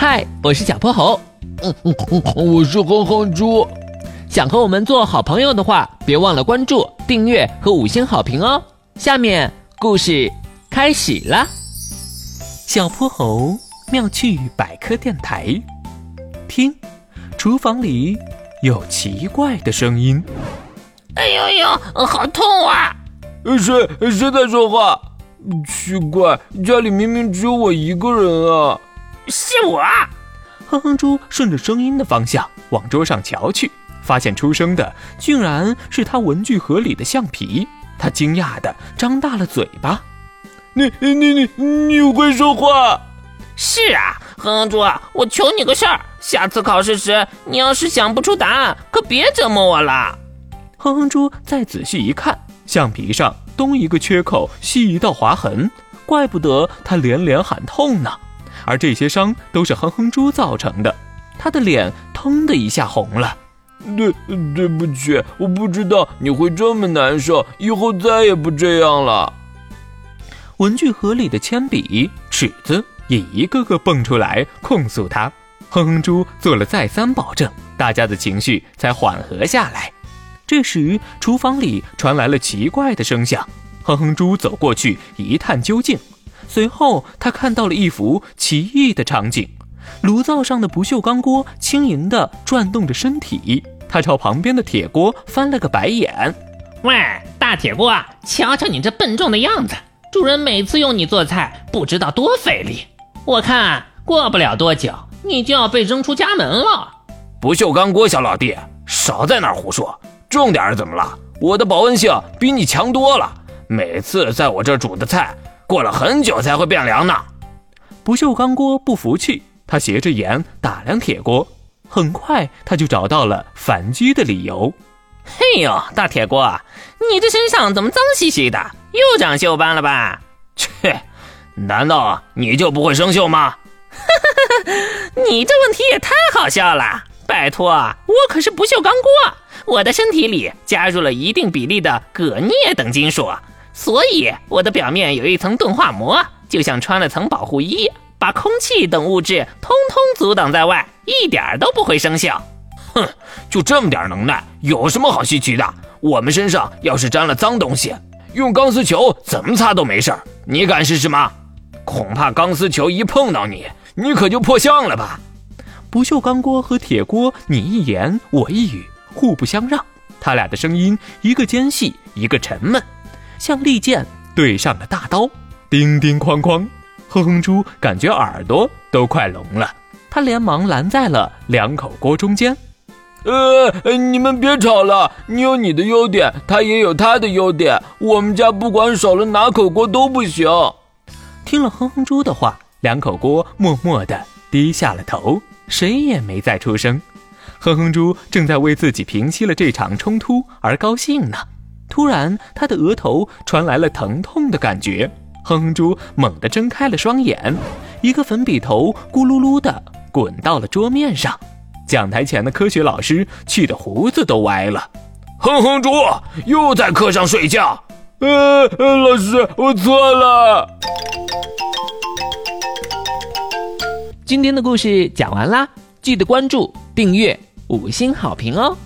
嗨，我是小泼猴。嗯嗯嗯，我是哼哼猪。想和我们做好朋友的话，别忘了关注、订阅和五星好评哦。下面故事开始了。小泼猴妙趣百科电台，听，厨房里有奇怪的声音。哎呦呦，好痛啊！谁谁在说话？奇怪，家里明明只有我一个人啊！是我。哼哼猪顺着声音的方向往桌上瞧去，发现出声的竟然是他文具盒里的橡皮。他惊讶的张大了嘴巴。你你你你会说话？是啊，哼哼猪，我求你个事儿，下次考试时你要是想不出答案，可别折磨我了。哼哼猪再仔细一看，橡皮上东一个缺口，西一道划痕，怪不得他连连喊痛呢。而这些伤都是哼哼猪造成的，他的脸腾的一下红了。对，对不起，我不知道你会这么难受，以后再也不这样了。文具盒里的铅笔、尺子也一个个蹦出来控诉他。哼哼猪做了再三保证，大家的情绪才缓和下来。这时，厨房里传来了奇怪的声响。哼哼猪走过去一探究竟。随后，他看到了一幅奇异的场景：炉灶上的不锈钢锅轻盈地转动着身体。他朝旁边的铁锅翻了个白眼：“喂，大铁锅，瞧瞧你这笨重的样子！主人每次用你做菜，不知道多费力。我看过不了多久，你就要被扔出家门了。”不锈钢锅，小老弟，少在那儿胡说！重点是怎么了？我的保温性比你强多了，每次在我这煮的菜。过了很久才会变凉呢。不锈钢锅不服气，他斜着眼打量铁锅，很快他就找到了反击的理由。嘿呦，大铁锅，你这身上怎么脏兮兮的？又长锈斑了吧？切，难道你就不会生锈吗？哈哈，你这问题也太好笑了！拜托，我可是不锈钢锅，我的身体里加入了一定比例的铬镍等金属。所以我的表面有一层钝化膜，就像穿了层保护衣，把空气等物质通通阻挡在外，一点都不会生锈。哼，就这么点能耐，有什么好稀奇的？我们身上要是沾了脏东西，用钢丝球怎么擦都没事儿。你敢试试吗？恐怕钢丝球一碰到你，你可就破相了吧？不锈钢锅和铁锅，你一言我一语，互不相让。他俩的声音，一个尖细，一个沉闷。像利剑对上了大刀，叮叮哐哐，哼哼猪感觉耳朵都快聋了，他连忙拦在了两口锅中间。呃，你们别吵了，你有你的优点，他也有他的优点，我们家不管少了哪口锅都不行。听了哼哼猪的话，两口锅默默地低下了头，谁也没再出声。哼哼猪正在为自己平息了这场冲突而高兴呢。突然，他的额头传来了疼痛的感觉。哼哼猪猛地睁开了双眼，一个粉笔头咕噜噜地滚到了桌面上。讲台前的科学老师气得胡子都歪了。哼哼猪又在课上睡觉。呃，老师，我错了。今天的故事讲完啦，记得关注、订阅、五星好评哦。